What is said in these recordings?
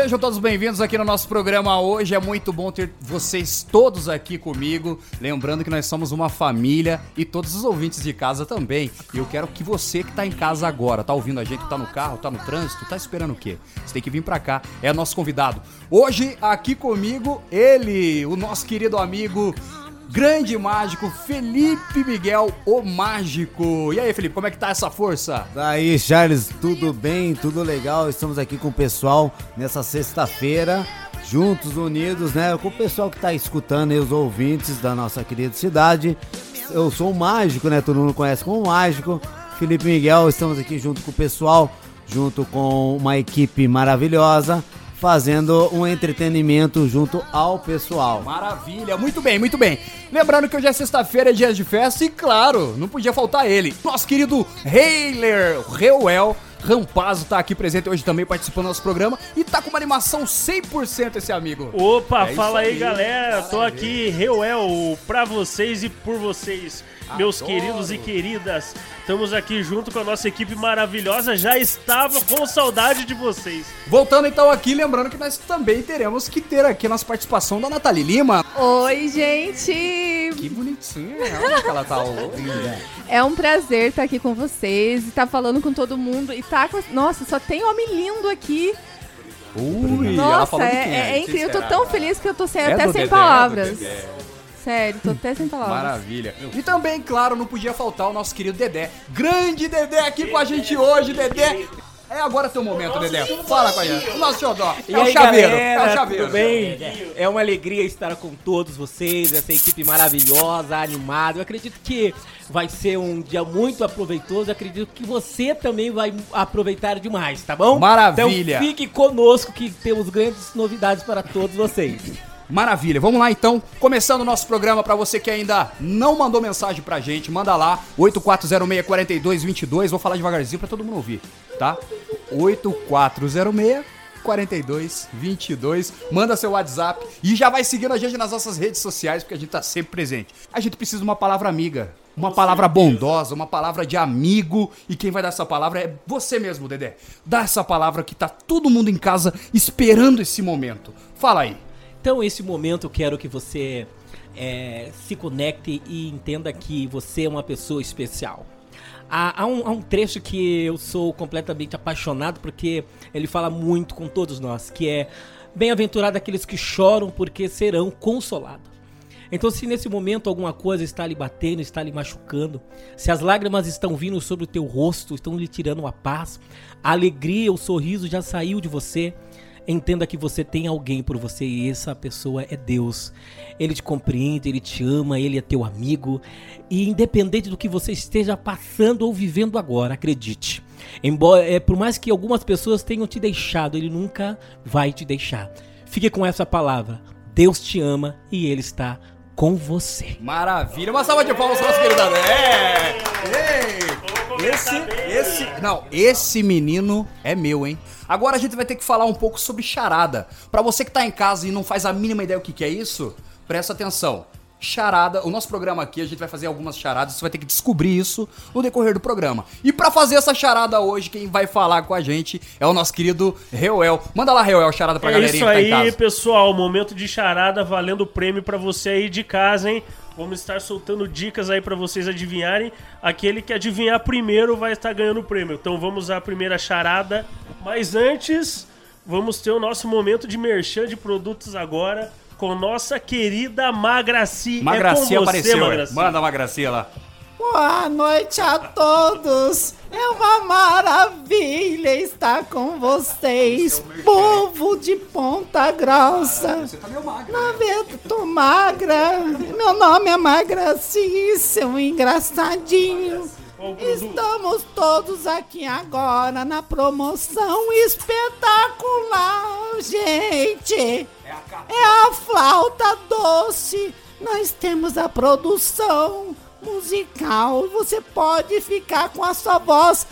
Sejam todos bem-vindos aqui no nosso programa hoje. É muito bom ter vocês todos aqui comigo. Lembrando que nós somos uma família e todos os ouvintes de casa também. E eu quero que você que tá em casa agora, tá ouvindo a gente, tá no carro, tá no trânsito, tá esperando o quê? Você tem que vir pra cá. É nosso convidado. Hoje aqui comigo ele, o nosso querido amigo grande mágico Felipe Miguel, o mágico. E aí, Felipe, como é que tá essa força? Daí, Charles, tudo bem, tudo legal. Estamos aqui com o pessoal nessa sexta-feira, juntos, unidos, né? Com o pessoal que tá escutando e os ouvintes da nossa querida cidade. Eu sou o mágico, né? Todo mundo conhece como mágico. Felipe Miguel, estamos aqui junto com o pessoal, junto com uma equipe maravilhosa fazendo um entretenimento junto ao pessoal. Maravilha, muito bem, muito bem. Lembrando que hoje é sexta-feira, é dia de festa e, claro, não podia faltar ele, nosso querido Heiler Reuel. Rampazzo tá aqui presente hoje também participando do nosso programa e tá com uma animação 100% esse amigo. Opa, é fala aí, aí, galera. Tô aqui, Reuel, pra vocês e por vocês meus Adoro. queridos e queridas. Estamos aqui junto com a nossa equipe maravilhosa. Já estava com saudade de vocês. Voltando então aqui, lembrando que nós também teremos que ter aqui a nossa participação da Nathalie Lima. Oi, gente! Que bonitinha, onde que ela tá linda. É um prazer estar aqui com vocês, estar falando com todo mundo e tá com... Nossa, só tem homem lindo aqui. Ui, Nossa, é, é, é, incrível. Eu tô tão feliz que eu tô sem, é até sem Dedé, palavras. Sério, tô até sem palavras. Maravilha. E também, claro, não podia faltar o nosso querido Dedé. Grande Dedé aqui com a gente hoje, Dedé. É agora teu momento, Dedé. Fala com a gente. O nosso Xodó. E é aí, o chaveiro. Galera, é o chaveiro. Tudo bem? É uma alegria estar com todos vocês, essa equipe maravilhosa, animada. Eu acredito que vai ser um dia muito aproveitoso. Eu acredito que você também vai aproveitar demais, tá bom? Maravilha. Então fique conosco que temos grandes novidades para todos vocês. Maravilha, vamos lá então. Começando o nosso programa para você que ainda não mandou mensagem pra gente, manda lá 8406-4222. Vou falar devagarzinho para todo mundo ouvir, tá? 8406 4222. Manda seu WhatsApp e já vai seguindo a gente nas nossas redes sociais, porque a gente tá sempre presente. A gente precisa de uma palavra amiga, uma palavra bondosa, uma palavra de amigo. E quem vai dar essa palavra é você mesmo, Dedé. Dá essa palavra que tá todo mundo em casa esperando esse momento. Fala aí. Então, esse momento eu quero que você é, se conecte e entenda que você é uma pessoa especial. Há, há, um, há, um, trecho que eu sou completamente apaixonado porque ele fala muito com todos nós, que é bem-aventurado aqueles que choram porque serão consolados. Então, se nesse momento alguma coisa está lhe batendo, está lhe machucando, se as lágrimas estão vindo sobre o teu rosto, estão lhe tirando a paz, a alegria, o sorriso já saiu de você, Entenda que você tem alguém por você e essa pessoa é Deus. Ele te compreende, ele te ama, ele é teu amigo. E independente do que você esteja passando ou vivendo agora, acredite. Embora, é, por mais que algumas pessoas tenham te deixado, ele nunca vai te deixar. Fique com essa palavra. Deus te ama e ele está com você. Maravilha. Uma salva de palmas, nosso querido É! Ei! Esse, esse, não, esse menino é meu, hein? Agora a gente vai ter que falar um pouco sobre charada. Para você que tá em casa e não faz a mínima ideia o que, que é isso, presta atenção charada. O nosso programa aqui, a gente vai fazer algumas charadas, você vai ter que descobrir isso no decorrer do programa. E para fazer essa charada hoje, quem vai falar com a gente é o nosso querido Reuel. Manda lá, Reuel, charada pra é galerinha isso aí, tá em casa. pessoal, momento de charada valendo prêmio para você aí de casa, hein? Vamos estar soltando dicas aí para vocês adivinharem. Aquele que adivinhar primeiro vai estar ganhando o prêmio. Então vamos à primeira charada. Mas antes, vamos ter o nosso momento de merchan de produtos agora com nossa querida Magraci. Magraci é apareceu. Magraci. Manda a Magraci lá. Boa noite a todos. É uma maravilha estar com vocês, povo de Ponta Grossa. Ah, você tá meio magra. Na verdade, tô magra. Meu nome é Magraci, seu engraçadinho. Estamos todos aqui agora na promoção espetacular, gente. É a, é a flauta doce. Nós temos a produção musical. Você pode ficar com a sua voz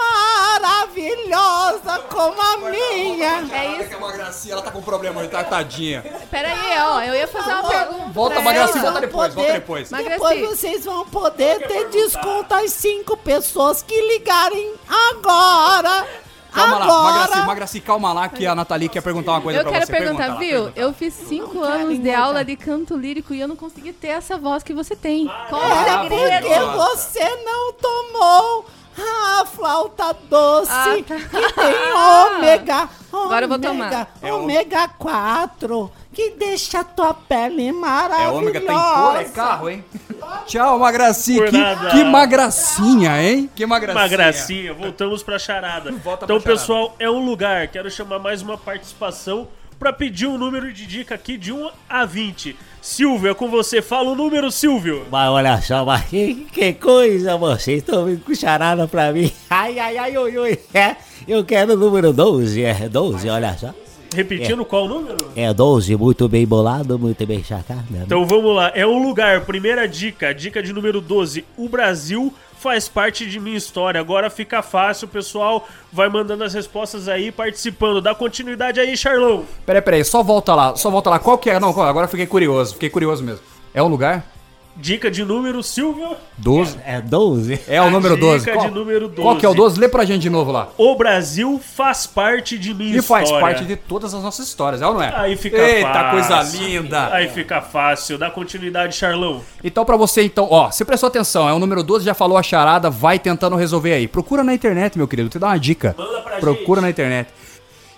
maravilhosa como a minha. É isso. uma gracinha, ela tá com problema, tá tadinha. Peraí, ó, eu ia fazer uma pergunta. Volta, Magraci, volta depois, volta depois. Depois vocês vão poder ter desconto às cinco pessoas que ligarem agora Calma lá, Agora- Magraci, Magraci, calma lá que a Nathalie quer perguntar uma coisa Eu pra quero você. perguntar, Pergunta lá, viu? pergunta. Eu fiz cinco anos de aula de canto lírico e eu não consegui ter essa voz que você tem. Qual É porque você não tomou a flauta doce Ah, tá. que tem ômega. Agora eu vou ômega- tomar. É Ômega 4, que deixa a tua pele É maravilhosa. ômega, tem cor, é carro, hein? Tchau, Magraci. Por Que, nada. que magracinha, hein? Que magracinha. Uma gracinha, voltamos pra charada. Volta então, pra charada. pessoal, é um lugar. Quero chamar mais uma participação pra pedir um número de dica aqui de 1 a 20. Silvio, é com você. Fala o número, Silvio. Mas olha só, mas que, que coisa vocês estão vindo com charada pra mim. Ai, ai, ai, oi, oi. É, eu quero o número 12, é 12, olha só. Repetindo qual número? É 12, muito bem bolado, muito bem chacada. né? Então vamos lá. É um lugar. Primeira dica. Dica de número 12. O Brasil faz parte de minha história. Agora fica fácil, pessoal. Vai mandando as respostas aí, participando. Dá continuidade aí, Charlão. Peraí, peraí, só volta lá, só volta lá. Qual que é? Não, agora eu fiquei curioso, fiquei curioso mesmo. É um lugar? Dica de número, Silvio. 12. É 12? É o número 12. Dica de número 12. qual que é o 12? Lê pra gente de novo lá. O Brasil faz parte de minha E faz história. parte de todas as nossas histórias, é ou não é? Aí fica Eita, fácil. coisa linda. Aí fica fácil. Dá continuidade, Charlão. Então, pra você, então, ó, você prestou atenção, é o número 12, já falou a charada, vai tentando resolver aí. Procura na internet, meu querido, te dá uma dica. Manda pra Procura gente. na internet.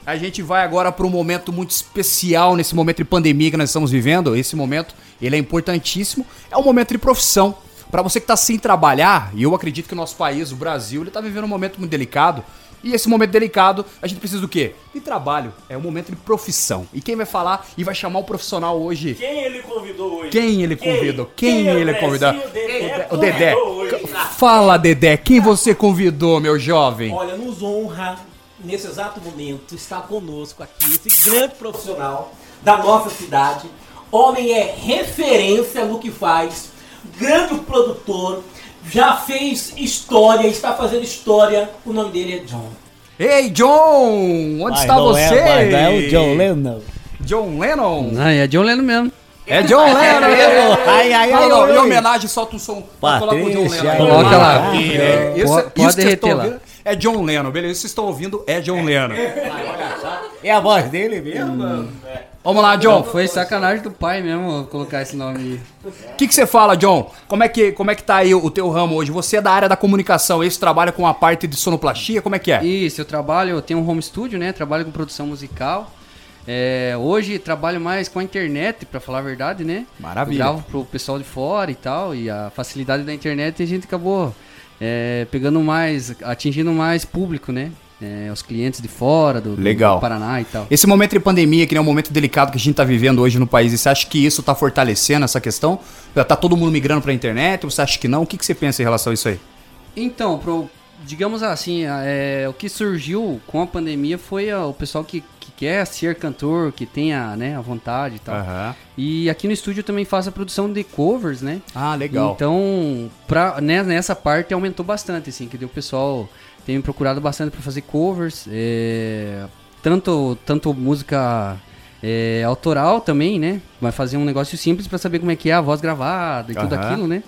A gente vai agora para um momento muito especial nesse momento de pandemia que nós estamos vivendo. Esse momento, ele é importantíssimo. É um momento de profissão. Pra você que tá sem trabalhar, e eu acredito que o nosso país, o Brasil, ele tá vivendo um momento muito delicado. E esse momento delicado, a gente precisa do quê? De trabalho. É um momento de profissão. E quem vai falar e vai chamar o profissional hoje Quem ele convidou hoje? quem ele convidou? Quem, é o ele Dezinho convidou? Dedé O Dedé. convidou hoje? Fala, Dedé. Quem você convidou, meu jovem? Olha, nos honra, nesse exato momento, estar conosco aqui, esse grande profissional da nossa cidade. Homem é referência no que faz, grande produtor, já fez história, está fazendo história. O nome dele é John. Ei, John! Onde está não você? É, mas não é o John Lennon. John Lennon? Não, é John Lennon mesmo. É John Lennon! Ai, ai, ai, Não, não, em homenagem, solta um som. Coloca o John Patrícia, Lennon. aí. Coloca lá. É, Isso, pode- isso que é John Lennon, beleza? Vocês estão ouvindo é John Lennon. É a voz dele mesmo? Hum. Vamos lá, John. Foi sacanagem do pai mesmo colocar esse nome aí. O que, que você fala, John? Como é, que, como é que tá aí o, teu ramo hoje? Você é da área da comunicação, esse trabalha com a parte de sonoplastia, como é que é? Isso, eu trabalho, eu tenho um home studio, né? Trabalho com produção musical. É, hoje trabalho mais com a internet, pra falar a verdade, né? Maravilha. Eu gravo pro pessoal de fora e tal, e a facilidade da internet a gente acabou é, pegando mais, atingindo mais público, né? É, os clientes de fora, do, do- Paraná e tal. Esse momento de pandemia, que é um momento delicado que a gente tá vivendo hoje no país, e você acha que isso tá fortalecendo essa questão? Tá todo mundo migrando pra internet? Ou você acha que não? O que, que você pensa em relação a isso aí? Então, pro, digamos assim, é, o que surgiu com a pandemia foi ó, o pessoal que quer ser cantor, que tenha né, a vontade e tal. Aham. E aqui no estúdio eu também faço a produção de covers, né? Ah, legal. Então, pra, né, nessa parte aumentou bastante, assim, que o pessoal tem me procurado bastante para fazer covers, é, tanto, tanto música é, autoral também, né? Vai fazer um negócio simples para saber como é que é a voz gravada e tudo Aham. aquilo, né?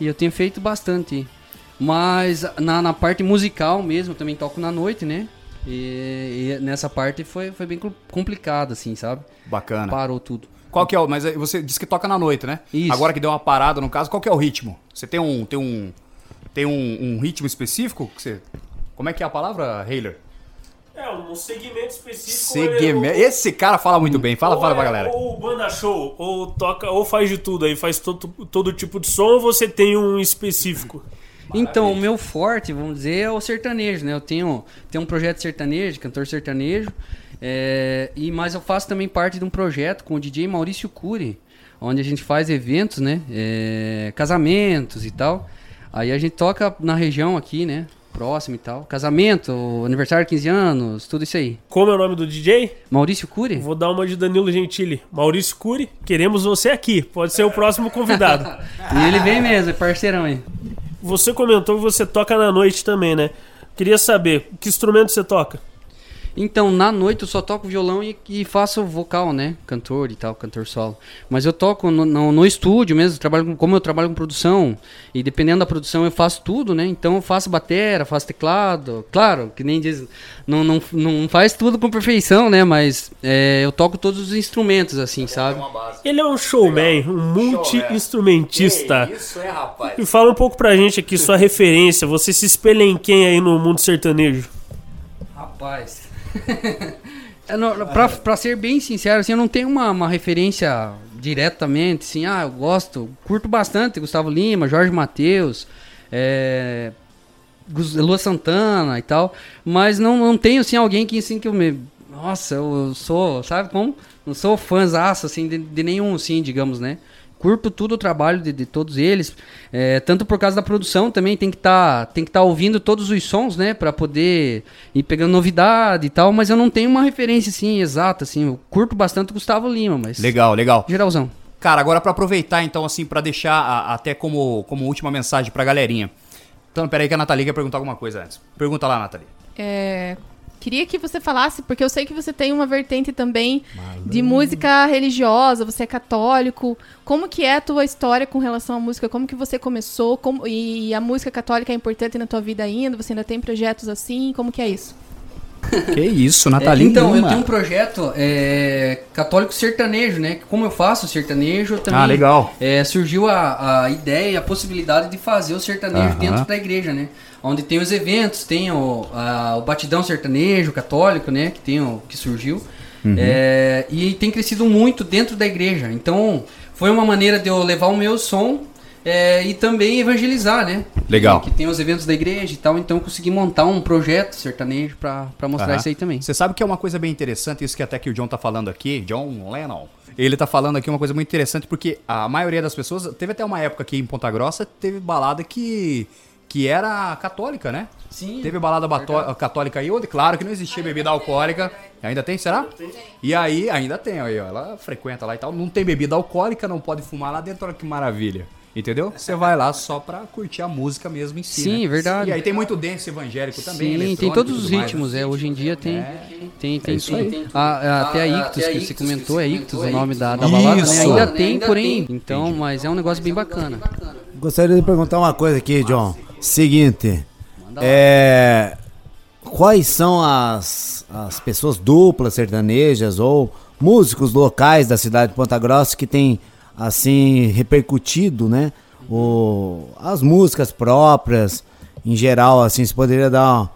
E eu tenho feito bastante. Mas na, na parte musical mesmo, também toco na noite, né? E, e nessa parte foi, foi bem complicado, assim, sabe? Bacana. Parou tudo. Qual que é o. Mas você disse que toca na noite, né? Isso. Agora que deu uma parada, no caso, qual que é o ritmo? Você tem um. Tem um. Tem um, um ritmo específico? Que você... Como é que é a palavra, Heiler? É, um segmento específico. Segmento. é, Esse cara fala muito bem. Fala, ou fala é- pra galera. Ou banda show, ou toca, ou faz de tudo aí, faz todo, todo tipo de som, ou você tem um específico? Então, o meu forte, vamos dizer, é o sertanejo, né? Eu tenho, tenho um projeto sertanejo, cantor sertanejo, é, e mas eu faço também parte de um projeto com o DJ Maurício Cury, onde a gente faz eventos, né? É, casamentos e tal. Aí a gente toca na região aqui, né? Próximo e tal. Casamento, aniversário de 15 anos, tudo isso aí. Como é o nome do DJ? Maurício Cury? Vou dar uma de Danilo Gentili. Maurício Cury, queremos você aqui. Pode ser o próximo convidado. E ele vem mesmo, é parceirão aí. Você comentou que você toca na noite também, né? Queria saber, que instrumento você toca? Então, na noite eu só toco violão e, e faço vocal, né? Cantor e tal, cantor solo. Mas eu toco no, no, no estúdio mesmo, trabalho com- como eu trabalho com produção, e dependendo da produção eu faço tudo, né? Então eu faço batera, faço teclado. Claro, que nem diz, não, não, não faz tudo com perfeição, né? Mas é, eu toco todos os instrumentos, assim, sabe? Ele é um showman, um multi-instrumentista. Isso é, rapaz. E fala um pouco pra gente aqui, sua referência. Você se espelha em quem aí no mundo sertanejo? Rapaz. É, pra ser bem sincero, assim, eu não tenho uma, uma referência diretamente, assim, ah, eu gosto, curto bastante Gustavo Lima, Jorge Matheus, é, Lua Santana e tal, mas não, não tenho, assim, alguém que, assim, que eu me... Nossa, eu, eu sou, sabe como? Não sou fãzaço, assim, de, de nenhum, assim, digamos, né? Curto tudo o trabalho de, de todos eles, é, tanto por causa da produção também, tem que estar tem que estar ouvindo todos os sons, né, Pra poder ir pegando novidade e tal, mas eu não tenho uma referência, assim, exata, assim, eu curto bastante o Gustavo Lima, mas... Legal, legal. Geralzão. Cara, agora pra aproveitar então, assim, pra deixar a- até como, como última mensagem pra galerinha. Então, peraí que a Nathalie quer perguntar alguma coisa antes. Pergunta lá, Nathalie. É, queria que você falasse, porque eu sei que você tem uma vertente também de música religiosa, você é católico. Como que é a tua história com relação à música? Como que você começou? Como, e a música católica é importante na tua vida ainda? Você ainda tem projetos assim? Como que é isso? Que isso, É, Nathalie. então, eu tenho um projeto é, católico sertanejo, né? que Como eu faço sertanejo, também Ah, legal. é, surgiu a, a ideia, a possibilidade de fazer o sertanejo Aham. dentro da igreja, né? Onde tem os eventos, tem o, a- o batidão sertanejo católico, né? Que tem o, que surgiu. Uhum. É, e tem crescido muito dentro da igreja. Então, foi uma maneira de eu levar o meu som é, e também evangelizar, né? Legal. Que tem os eventos da igreja e tal. Então, eu consegui montar um projeto sertanejo pra, pra mostrar Aham. isso aí também. Você sabe que é uma coisa bem interessante, isso que até que o John tá falando aqui, John Lennon. Ele tá falando aqui uma coisa muito interessante, porque a maioria das pessoas. Teve até uma época aqui em Ponta Grossa, teve balada que. Que era católica, né? Sim. Teve balada católica aí, onde, claro que não existia bebida alcoólica. Ainda tem, será? E aí, ainda tem, aí, ó, ela frequenta lá e tal. Não tem bebida alcoólica, não pode fumar lá dentro, olha que maravilha. Entendeu? Você vai lá só pra curtir a música mesmo em si. Sim, né? verdade. E aí tem muito dance evangélico também. Sim, tem todos os tudo mais, ritmos, né? é. Hoje em dia tem. Tem, tem, isso sim. aí. A- a- até a Ah, Ictus, que você comentou, é Ictus o nome é da, da balada, né? Isso. Ainda tem, porém. tem. Então, mas é um negócio bem bacana. Gostaria de perguntar uma coisa aqui, John. Seguinte, é, quais são as, as pessoas duplas sertanejas ou músicos locais da cidade de Ponta Grossa que têm assim repercutido, né? O, as músicas próprias, em geral, assim, você poderia dar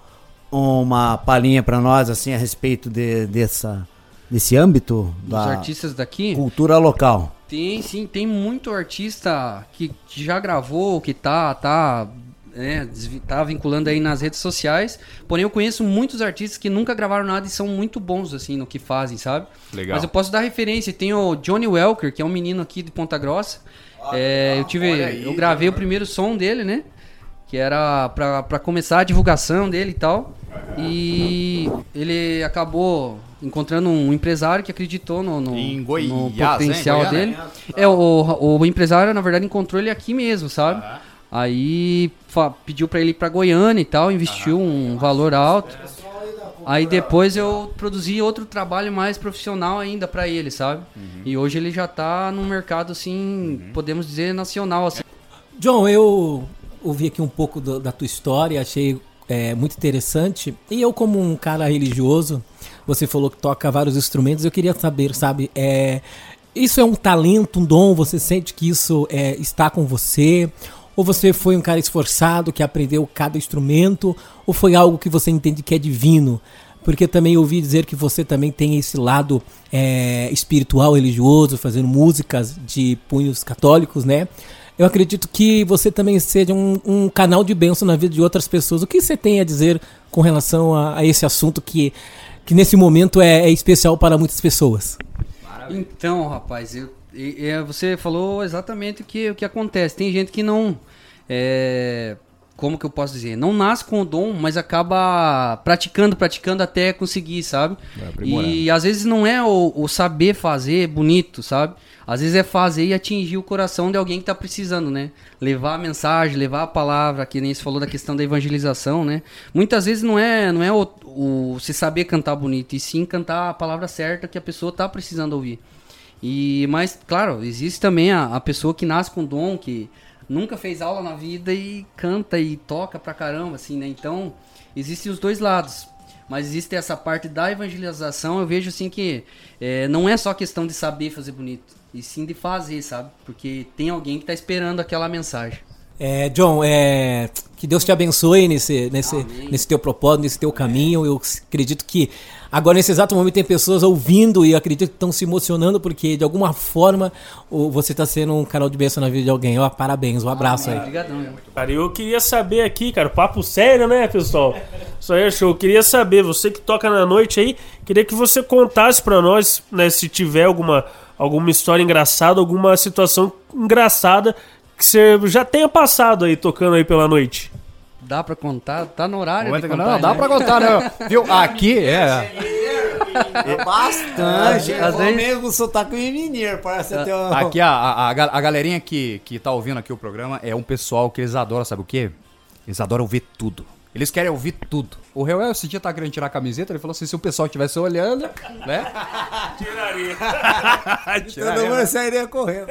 uma palhinha para nós assim a respeito de, dessa desse âmbito Os da artistas daqui. cultura local. Tem, sim, tem muito artista que já gravou, que tá, tá, é, desvi- tá vinculando aí nas redes sociais. Porém, eu conheço muitos artistas que nunca gravaram nada e são muito bons, assim, no que fazem, sabe? Legal. Mas eu posso dar referência. Tem o Johnny Welker, que é um menino aqui de Ponta Grossa. É, eu tive, aí, eu gravei o primeiro som dele, né? Que era pra, pra começar a divulgação dele e tal. E ele acabou encontrando um empresário que acreditou no, no, Em no Goiás, potencial hein? Dele. É, o, o empresário, na verdade, encontrou ele aqui mesmo, sabe? Aí pediu pra ele ir pra Goiânia e tal, investiu um valor alto. Aí depois eu produzi outro trabalho mais profissional ainda pra ele, sabe? E hoje ele já tá no mercado, assim, podemos dizer, nacional, assim. John, eu ouvi aqui um pouco do- da tua história, achei é, muito interessante. E eu, como um cara religioso, você falou que toca vários instrumentos, eu queria saber, sabe, é, isso é um talento, um dom? Você sente que isso é, está com você? Ou você foi um cara esforçado que aprendeu cada instrumento? Ou foi algo que você entende que é divino? Porque também ouvi dizer que você também tem esse lado é, espiritual, religioso, fazendo músicas de punhos católicos, né? Eu acredito que você também seja um, um canal de bênção na vida de outras pessoas. O que você tem a dizer com relação a, a esse assunto que, que nesse momento é, é especial para muitas pessoas? Então, rapaz, eu, e- e você falou exatamente o que, o que acontece. Tem gente que não. é, como que eu posso dizer? Não nasce com o dom, mas acaba praticando, praticando até conseguir, sabe? E às vezes não é o, o saber fazer bonito, sabe? Às vezes é fazer e atingir o coração de alguém que tá precisando, né? Levar a mensagem, levar a palavra, que nem você falou da questão da evangelização, né? Muitas vezes não é, não é o, o se saber cantar bonito, e sim cantar a palavra certa que a pessoa tá precisando ouvir. E, mas, claro, existe também a, a pessoa que nasce com dom, que nunca fez aula na vida e canta e toca pra caramba, assim, né? Então, existem os dois lados. Mas existe essa parte da evangelização, eu vejo assim que é, não é só questão de saber fazer bonito, e sim de fazer, sabe? Porque tem alguém que tá esperando aquela mensagem. É, John, é, que Deus te abençoe nesse, nesse, Amém. nesse teu propósito, nesse teu caminho. Eu acredito que agora, nesse exato momento, tem pessoas ouvindo e eu acredito que estão se emocionando porque, de alguma forma, o- você está sendo um canal de bênção na vida de alguém. Ó, parabéns, um abraço aí. Obrigadão. Cara, eu queria saber aqui, cara, papo sério, né, pessoal? Isso aí é show. Eu queria saber, você que toca na noite aí, queria que você contasse pra nós, né, se tiver alguma, alguma história engraçada, alguma situação engraçada que você já tenha passado aí tocando aí pela noite. Dá pra contar? Tá no horário Não, de não, contar, dá né? pra contar, né? Viu? Aqui, é. Bastante. Às Às vezes- mesmo sotaque mineiro, parece até um... Aqui, a, a, a ga- a galerinha que, que tá ouvindo aqui o programa é um pessoal que eles adoram, sabe o quê? Eles adoram ouvir tudo. Eles querem ouvir tudo. O Reuel esse dia tá querendo tirar a camiseta, ele falou assim, se o pessoal estivesse olhando, né? Tiraria. Todo mundo sairia correndo.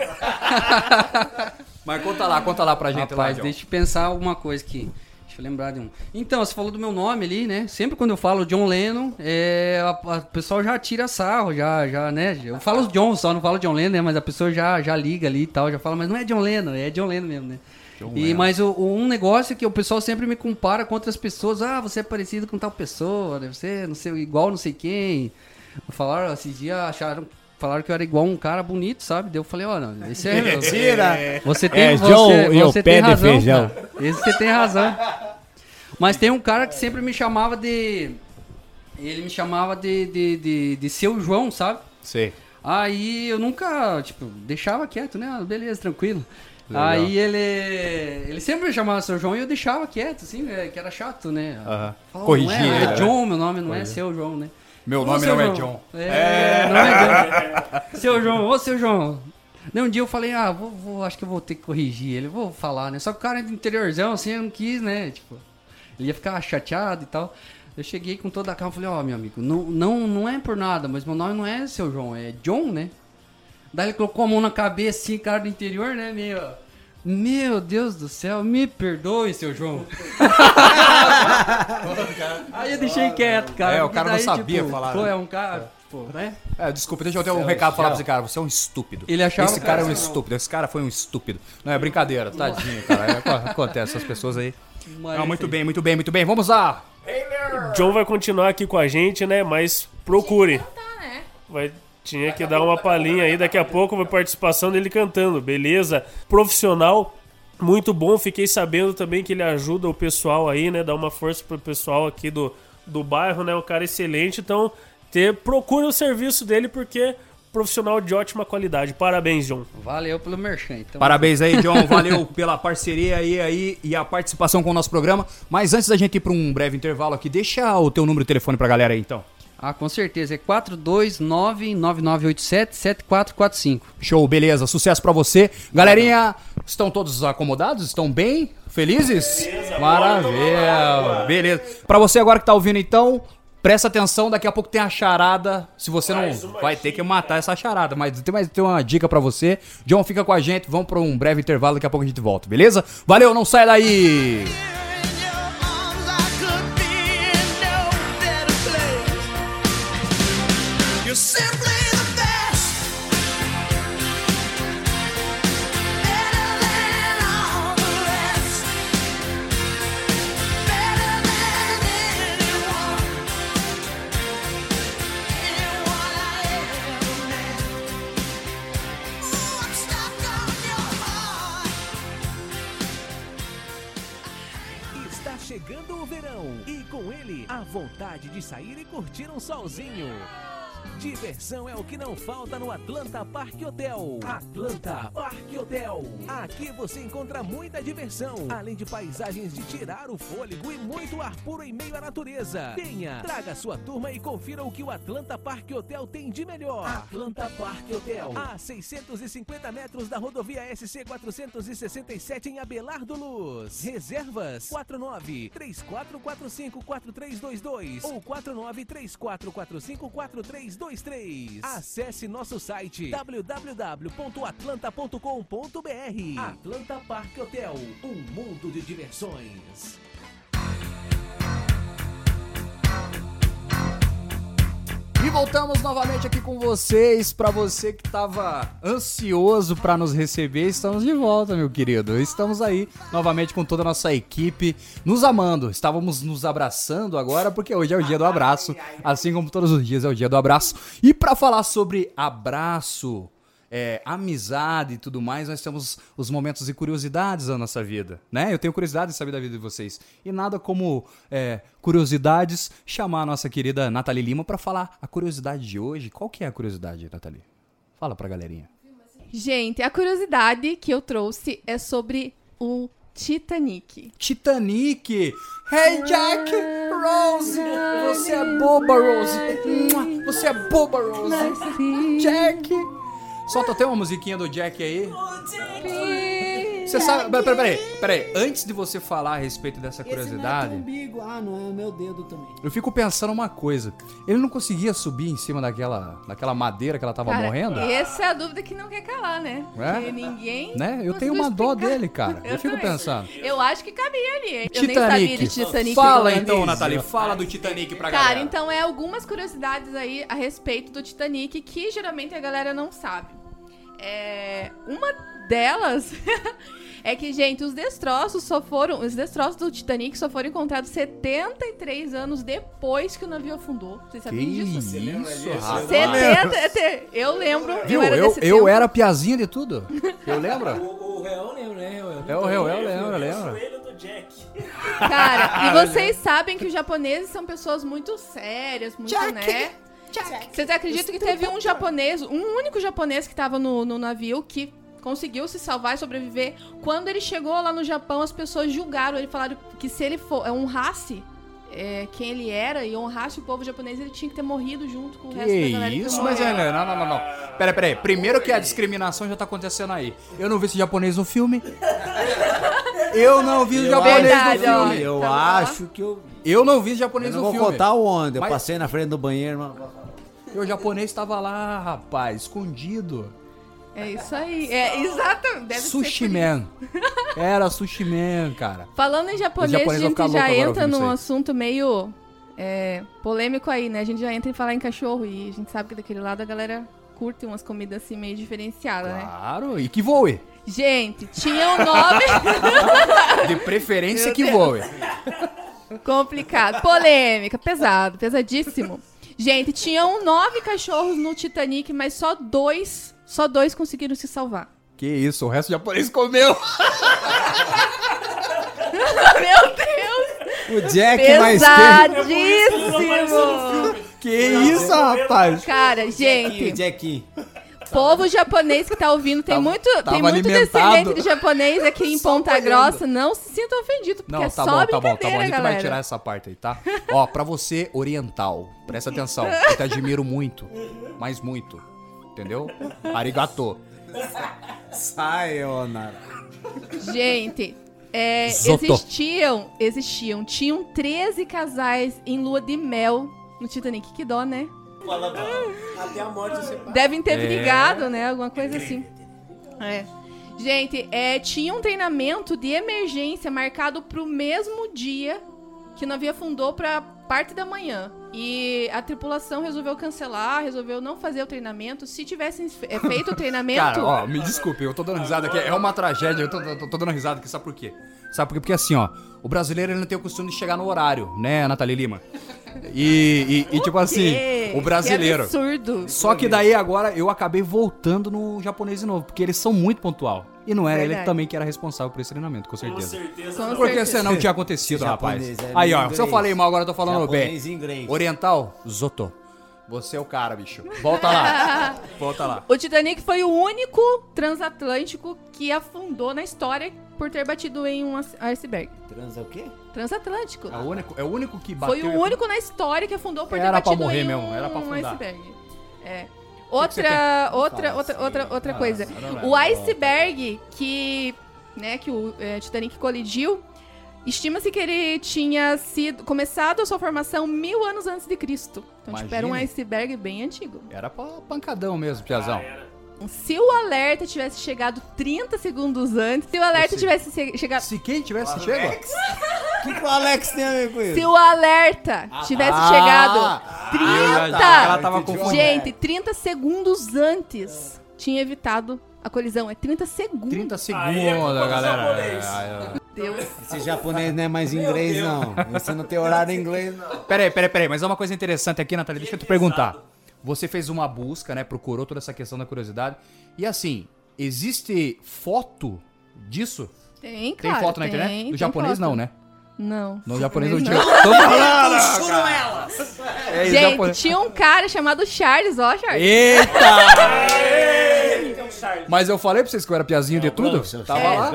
Mas conta lá, conta lá pra gente lá, Rapaz, John. deixa eu pensar alguma coisa aqui. Deixa eu lembrar de um. Então, você falou do meu nome ali, né? Sempre quando eu falo John Lennon, é, a- a- o pessoal já tira sarro, já, já, né? Eu falo John, só não falo John Lennon, né? Mas a pessoa já, já liga ali e tal, já fala, mas não é John Lennon, é John Lennon mesmo, né? e, mas o, o- um negócio é que o pessoal sempre me compara com outras pessoas. Ah, você é parecido com tal pessoa, né? você é não sei, igual não sei quem. Falaram, esses dias acharam, falaram que eu era igual um cara bonito, sabe? Daí eu falei, ó, não, esse é. Mentira. Você tem, É, você, John e o você pé tem de razão, feijão. cara. Esse você tem razão. Mas tem um cara que sempre me chamava de. Ele me chamava de, de, de, de seu João, sabe? Sei. Aí eu nunca, tipo, deixava quieto, né? Ah, Beleza, tranquilo. Legal. Aí ele. Ele sempre me chamava seu João e eu deixava quieto, assim, né, que era chato, né? Aham. Falava, Corrigia não é, é né? John, meu nome não é seu João, né? Meu Ô, nome não é João. John. É, não é John. seu João, ô seu João. Daí um dia eu falei, ah, vou, vou- acho que eu vou ter que corrigir ele, vou falar, né? Só que o cara é do interiorzão, assim, eu não quis, né? Tipo, ele ia ficar chateado e tal. Eu cheguei com toda a calma e falei, ó, meu amigo, não, não, não é por nada, mas meu nome não é seu João, é John, né? Daí ele colocou a mão na cabeça, assim, cara do interior, né? Meio. Meu Deus do céu, me perdoe, seu João. Aí eu deixei quieto, cara. É, o cara não daí, sabia tipo, falar, Pô, né? é um cara, pô, né? É, desculpa, deixa eu ter um recado pra falar pra esse cara. Você é um estúpido. Ele achava Esse cara é um estúpido. Esse cara foi um estúpido. Não, é brincadeira, tadinho, cara. É, aco- acontece, essas pessoas aí. Mas, Ah, muito bem, muito bem, muito bem. Vamos lá. John vai continuar aqui com a gente, né? Mas procure. Né? Vai, tinha que dar uma palhinha aí. Daqui a pouco vai participação dele cantando, beleza? Profissional, muito bom. Fiquei sabendo também que ele ajuda o pessoal aí, né? Dá uma força pro pessoal aqui do, do bairro, né? Um cara excelente. Então, ter, procure o serviço dele porque profissional de ótima qualidade. Parabéns, John. Valeu pelo merchan, então. Parabéns aí, John. Valeu pela parceria aí, aí e a participação com o nosso programa. Mas antes da gente ir para um breve intervalo aqui, deixa o teu número de telefone pra galera aí, então. Ah, com certeza. É 429-9987-7445. Show, beleza. Sucesso pra você. Galerinha, estão todos acomodados? Estão bem? Felizes? Maravilha. Beleza. Pra você agora que tá ouvindo, então, presta atenção. Daqui a pouco tem a charada. Se você não vai ter que matar essa charada, mas tem mais tem uma dica pra você. John, fica com a gente. Vamos pra um breve intervalo. Daqui a pouco a gente volta, beleza? Valeu, não sai daí. Vontade de sair e curtir um solzinho. Diversão é o que não falta no Atlanta Park Hotel. Atlanta Park Hotel. Aqui você encontra muita diversão, além de paisagens de tirar o fôlego e muito ar puro em meio à natureza. Venha, traga sua turma e confira o que o Atlanta Park Hotel tem de melhor. Atlanta Park Hotel. A 650 metros da rodovia SC 467 em Abelardo Luz. Reservas 49 3445 4322 ou 49 3445 4323. Acesse nosso site www.atlanta.com.br. Atlanta Park Hotel, um mundo de diversões. Voltamos novamente aqui com vocês. Pra você que tava ansioso pra nos receber, estamos de volta, meu querido. Estamos aí novamente com toda a nossa equipe, nos amando. Estávamos nos abraçando agora porque hoje é o dia do abraço, assim como todos os dias é o dia do abraço. E pra falar sobre abraço, é, amizade e tudo mais, nós temos os momentos e curiosidades da nossa vida, né? Eu tenho curiosidade de saber da vida de vocês. E nada como é, curiosidades, chamar a nossa querida Nathalie Lima pra falar a curiosidade de hoje. Qual que é a curiosidade, Nathalie? Fala pra galerinha. Gente, a curiosidade que eu trouxe é sobre o Titanic. Titanic! Hey Jack! Rose! Você é boba, Rose! Você é boba, Rose! Jack! Solta até uma musiquinha do Jack aí. Você sabe. Peraí, peraí, peraí. Antes de você falar a respeito dessa curiosidade, umbigo. Ah, não, é o meu dedo também. eu fico pensando uma coisa. Ele não conseguia subir em cima daquela, daquela madeira que ela tava Cara, morrendo? Essa é a dúvida que não quer calar, né? É? Porque ninguém. Né? Eu tenho uma dó explicar. dele, cara. Eu, fico também. pensando. Eu acho que cabia ali. hein? Eu nem sabia de Titanic. Fala não. então, Nathalie. Fala do Titanic pra Cara, galera. então é algumas curiosidades aí a respeito do Titanic que geralmente a galera não sabe. É, uma delas é que, gente, os destroços só foram. Os destroços do Titanic só foram encontrados 73 anos depois que o navio afundou. Vocês Que sabiam disso? isso, rapaz. 70, até- eu lembro. Viu? Eu era Eu, eu era piazinha de tudo. Eu lembro? O, o réu lembra, né? É o réu, eu lembro, eu lembro. Joelho do Jack. Cara, e vocês sabem que os japoneses são pessoas muito sérias, muito, né? Vocês acreditam que teve um japonês, um único japonês que tava no, no navio que conseguiu se salvar e sobreviver. Quando ele chegou lá no Japão, as pessoas julgaram ele, falaram que se ele for, é, honrasse é, quem ele era e honrasse o povo japonês, ele tinha que ter morrido junto com o resto da galera. que isso, mas é, não, não, não, não. Pera, pera aí. Primeiro que a discriminação já tá acontecendo aí. Eu não vi esse japonês no filme. Eu não vi o japonês Verdade, no ó. filme. Eu Tá acho que eu. Eu não vi o Eu japonês não no vou filme. contar onde. Eu Mas- passei na frente do banheiro, mano. E o japonês tava lá, rapaz, escondido. É isso aí. É exatamente. Deve Sushi Man. Era Sushi Man, cara. Falando em japonês, a gente já entra num assunto meio é, polêmico aí, né? A gente já entra em falar em cachorro e a gente sabe que daquele lado a galera curte umas comidas assim meio diferenciadas, né? Claro, e que voe. Gente, tinham nove. De preferência que voe. Complicado. Polêmica, pesado, pesadíssimo. Gente, tinham nove cachorros no Titanic, mas só dois, só dois conseguiram se salvar. Que isso, o resto do japonês comeu. Meu Deus! O Jack mais quem? Pesadíssimo! Que isso, rapaz. Cara, gente, Jack. Povo japonês que tá ouvindo, tem Tava- muito, tava tem muito alimentado. descendente de japonês aqui em Ponta. Grossa. Não se sintam ofendidos, porque Não, é tá só bom, tá bom, tá bom. A gente galera. vai tirar essa parte aí, tá? Ó, pra você, oriental, presta atenção. Eu te admiro muito, mas muito. Entendeu? Arigato. Sayonara. Gente, é, existiam, existiam, tinham 13 casais em lua de mel no Titanic. Que dó, né? Até a morte você Devem ter É. brigado, né? Alguma coisa assim. É. Gente, é, tinha um treinamento de emergência marcado pro mesmo dia que o navio afundou pra parte da manhã. E a tripulação resolveu cancelar, resolveu não fazer o treinamento. Se tivessem é, feito o treinamento. Cara, ó, me desculpe, eu tô dando risada aqui. É uma tragédia, eu tô, tô- tô dando risada aqui, sabe por quê? Sabe por quê? Porque assim, ó, o brasileiro ele não tem o costume de chegar no horário, né, Nathalie Lima? E, e- e, tipo assim, o brasileiro. Que absurdo. Só que daí agora eu acabei voltando no japonês de novo, porque eles são muito pontual. E não era ele Verdade. também que era responsável por esse treinamento, com Com certeza. certeza. Com não. Porque certeza. senão tinha acontecido, rapaz. É Aí, ó, inglês. se eu falei mal, agora eu tô falando bem. Japonês e inglês. Oriental, Zoto. Você é o cara, bicho. Volta lá. Volta lá. O Titanic foi o único transatlântico que afundou na história por ter batido em um ice- iceberg. Trans é o quê? Transatlântico. É o único, é o único que bateu. Foi o único na história que afundou por ter Era pra batido morrer em mesmo, um era pra afundar. iceberg. É. Outra, outra, Fala outra, assim. outra, outra coisa. O iceberg que, né, que o é, Titanic colidiu, estima-se que ele tinha sido começado a sua formação mil anos antes de Cristo. Então, tipo, era um Imagine. iceberg bem antigo. Era pra pancadão mesmo, Piazão. Se o alerta tivesse chegado 30 segundos antes, se o alerta tivesse che- chegado Se quem tivesse chego. O que, que o Alex tem a ver com isso? Se o alerta tivesse Ah, chegado 30, Ela tava confundindo. gente, 30 segundos antes, tinha evitado a colisão. É 30 segundos. 30 segundos, Aí é culpa do galera. É, é. Deus. Esse japonês não é mais inglês, não. Você não tem horário em inglês, não. Peraí, peraí, peraí. Mas é uma coisa interessante aqui, Natália. Deixa eu te perguntar. Você fez uma busca, né? Procurou toda essa questão da curiosidade. E assim, existe foto disso? Tem, Tem claro. foto na tem, internet? Do tem japonês foto. não, né? Não. No japonês não tinha. Tô falando, cara. É, Gente, japonês- tinha um cara chamado Charles, ó, Charles. Eita! Mas eu falei pra vocês que eu era piazinho de tudo? Tava É. lá.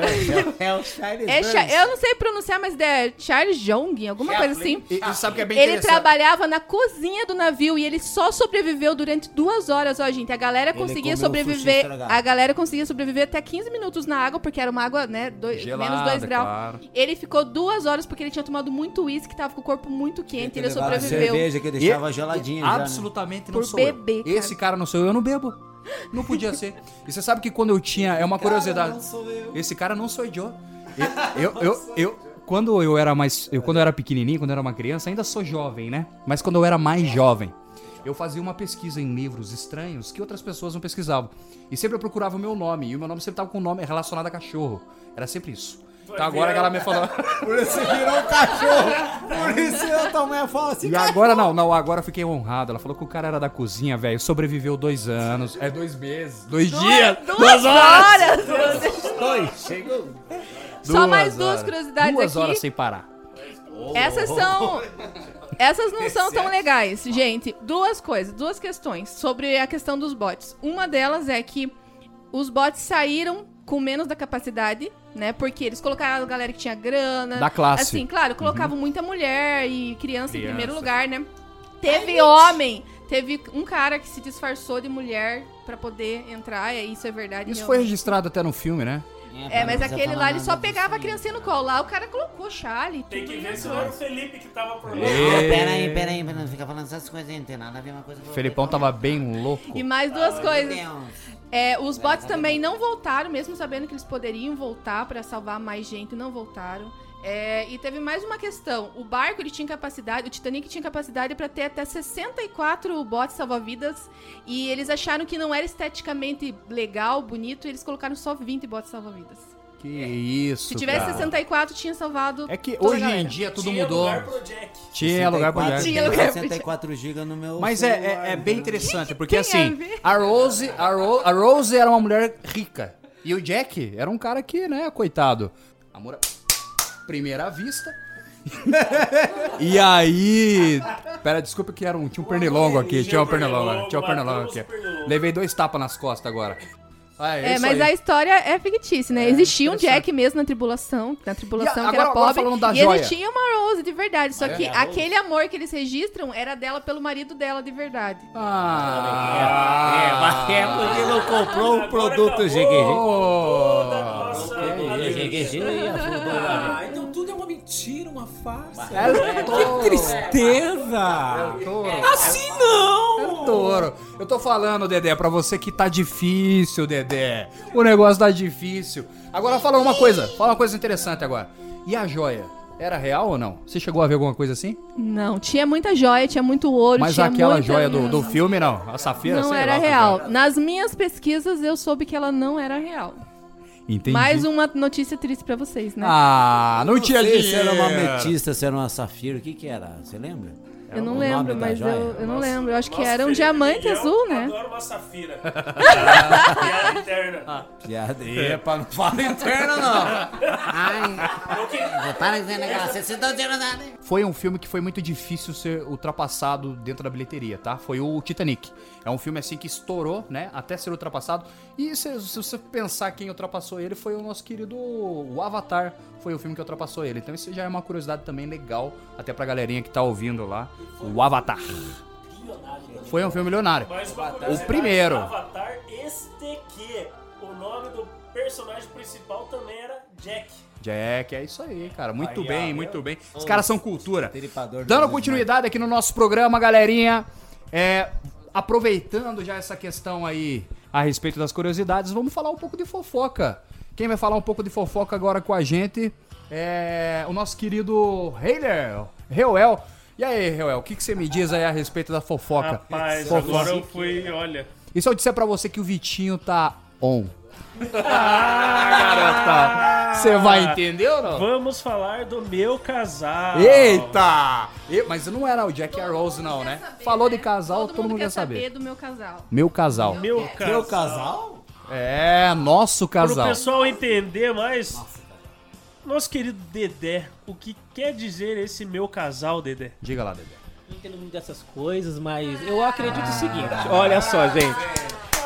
É o Charles É Cha- Burns. eu não sei pronunciar, mas é Charles Jong, alguma coisa assim. E, e sabe que é bem Ele interessante? trabalhava na cozinha do navio e ele só sobreviveu durante duas horas, ó, gente. A galera Ele conseguia sobreviver. estragado. A galera conseguia sobreviver até 15 minutos na água, porque era uma água, né? Dois, Gelada, menos 2 graus. claro. Ele ficou duas horas porque ele tinha tomado muito uísque, tava com o corpo muito quente, ele sobreviveu. cerveja que deixava geladinha já, né? Absolutamente não Por sou beber, eu. cara. Esse cara não sou eu, eu não bebo. Não podia ser. E você sabe que quando eu tinha. É uma curiosidade. Esse cara não sou eu. Eu, eu, eu, eu- quando eu era mais. Eu, quando eu era pequenininho, quando eu era uma criança, ainda sou jovem, né? Mas quando eu era mais jovem, eu fazia uma pesquisa em livros estranhos que outras pessoas não pesquisavam. E sempre eu procurava o meu nome. E o meu nome sempre tava com um nome relacionado a cachorro. Era sempre isso. Então agora que ela me falou. Por isso virou um cachorro. Por isso eu também falo assim. E agora não, não, agora eu fiquei honrado. Ela falou que o cara era da cozinha, velho. Sobreviveu dois anos. É dois meses. Dois dias. Duas, horas! meu Deus. Dois, chegou. Só mais Duas duas horas. curiosidades Duas aqui. horas sem parar. Essas são. Essas não são tão legais, gente. Duas coisas, duas questões sobre a questão dos bots. Uma delas é que os bots saíram com menos da capacidade, né? Porque eles colocaram a galera que tinha grana. Da classe. Assim, claro, colocavam muita mulher e criança, em Criança. primeiro lugar, né? Teve homem. Teve um cara que se disfarçou de mulher pra poder entrar, e isso é verdade. Isso foi registrado até no filme, né? É, mas aquele lá, ele só pegava a criancinha no colo. Lá o cara colocou chale. Tem que ver se entrou. não era o Felipe que tava por lá. Pera aí, pera aí, não fica falando essas coisas aí, não tem nada a ver uma coisa com O Felipão tava bem louco. E mais duas coisas. É, os bots também não voltaram, mesmo sabendo que eles poderiam voltar pra salvar mais gente, não voltaram. É, e teve mais uma questão. O barco ele tinha capacidade, o Titanic tinha capacidade pra ter até 64 botes salva-vidas. E eles acharam que não era esteticamente legal, bonito, e eles colocaram só 20 botes salva-vidas. Que isso, Se tivesse cara. 64, tinha salvado. É que hoje em dia tudo Tinha mudou. lugar pro Jack. Tinha lugar pra mulher. Tinha lugar pra 64 GB no meu Mas é, celular, é, é bem né? interessante, porque assim, ver? a Rose, a, Ro- a Rose era uma mulher rica. E o Jack era um cara que, né, coitado. Amor à primeira vista. e aí. Pera, desculpa que era um, tinha um pernilongo aqui. Tinha um pernilongo, tinha um pernilongo aqui. Levei dois tapas nas costas agora. Ah, é, É, mas aí. a história é fictícia, né? Existia um. Jack mesmo na tribulação, na tribulação E que era agora- agora pobre. falando da e joia. existia uma Rose de verdade. Só Ah, é? que aquele amor que eles registram era dela pelo marido dela de verdade. Ah, É, porque não comprou o produto. GGG. Oh, afundou Ah, então tudo é uma mentira, uma farsa. é touro. Tristeza! É. Assim não! Touro. Eu tô falando, Dedé, pra você que tá difícil, Dedé. O negócio tá difícil. Agora fala uma coisa, fala uma coisa interessante agora. E a joia? Era real ou não? Você chegou a ver alguma coisa assim? Não, tinha muita joia, tinha muito ouro, Mas tinha aquela muita... joia do, do filme, não. A safira, Não sei era lá, real. cara. Nas minhas pesquisas eu soube que ela não era real. Entendi. Mais uma notícia triste pra vocês, né? Ah, não, Não tinha dinheiro. se era uma ametista, se era uma safira, o que que era? Você lembra? Eu não lembro, mas joia? eu, eu não lembro. Eu acho que era um diamante azul, né? Adora uma safira. Piada interna. Piada aí, pra não falar interna, não. Ai, para de dizer negócio, vocês estão dizendo nada. Foi um filme que foi muito difícil ser ultrapassado dentro da bilheteria, tá? Foi o Titanic. É um filme assim que estourou, né? Até ser ultrapassado. E se, se você pensar quem ultrapassou ele, foi o nosso querido o Avatar. Foi o filme que ultrapassou ele. Então isso já é uma curiosidade também legal, até pra galerinha que tá ouvindo lá. O Avatar. Foi um filme milionário. O primeiro. Avatar STQ. O nome do personagem principal também era Jack. Jack, é isso aí, cara. Muito Aí, bem, ó, muito bem. Os caras são cultura. Dando do continuidade aqui no nosso programa, galerinha. É, aproveitando já essa questão aí a respeito das curiosidades, vamos falar um pouco de fofoca. Quem vai falar um pouco de fofoca agora com a gente é o nosso querido Heiler, Reuel. E aí, Reuel, o que, que você me diz aí a respeito da fofoca? Rapaz, Fofoca. agora eu fui, olha. E se eu disser pra você que o Vitinho tá on? Ah, garota! Você vai entender ou não? Vamos falar do meu casal. Eita! E- mas não era o Jack e a Rose, não, né? Falou de casal, todo, mundo quer saber. do meu casal. Meu casal. Meu casal. Seu casal? É, nosso Para o casal. pessoal entender mais, nosso querido Dedé, o que quer dizer esse meu casal, Dedé? Diga lá, Dedé. Não entendo muito dessas coisas, mas eu acredito o seguinte. Olha só, gente.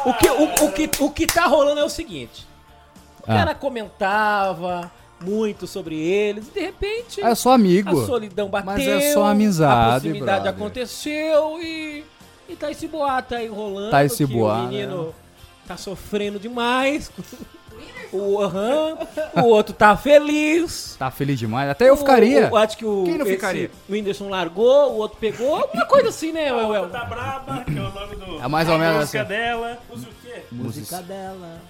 O que, o, o que, o que tá rolando é o seguinte. O Ah. cara comentava muito sobre eles e de repente É só amigo. a solidão bateu. Mas é só amizade, A proximidade brother. aconteceu e, e tá esse boato aí rolando. Tá esse boato, O menino tá sofrendo demais. O, aham, o outro tá feliz. Tá feliz demais. Até eu ficaria. O, o- acho que o, Quem não esse- ficaria? o Whindersson largou, o outro pegou. Uma coisa assim, né, Ué? Tá braba, que é o nome do É mais ou menos música assim. dela. Usa o quê? Música dela.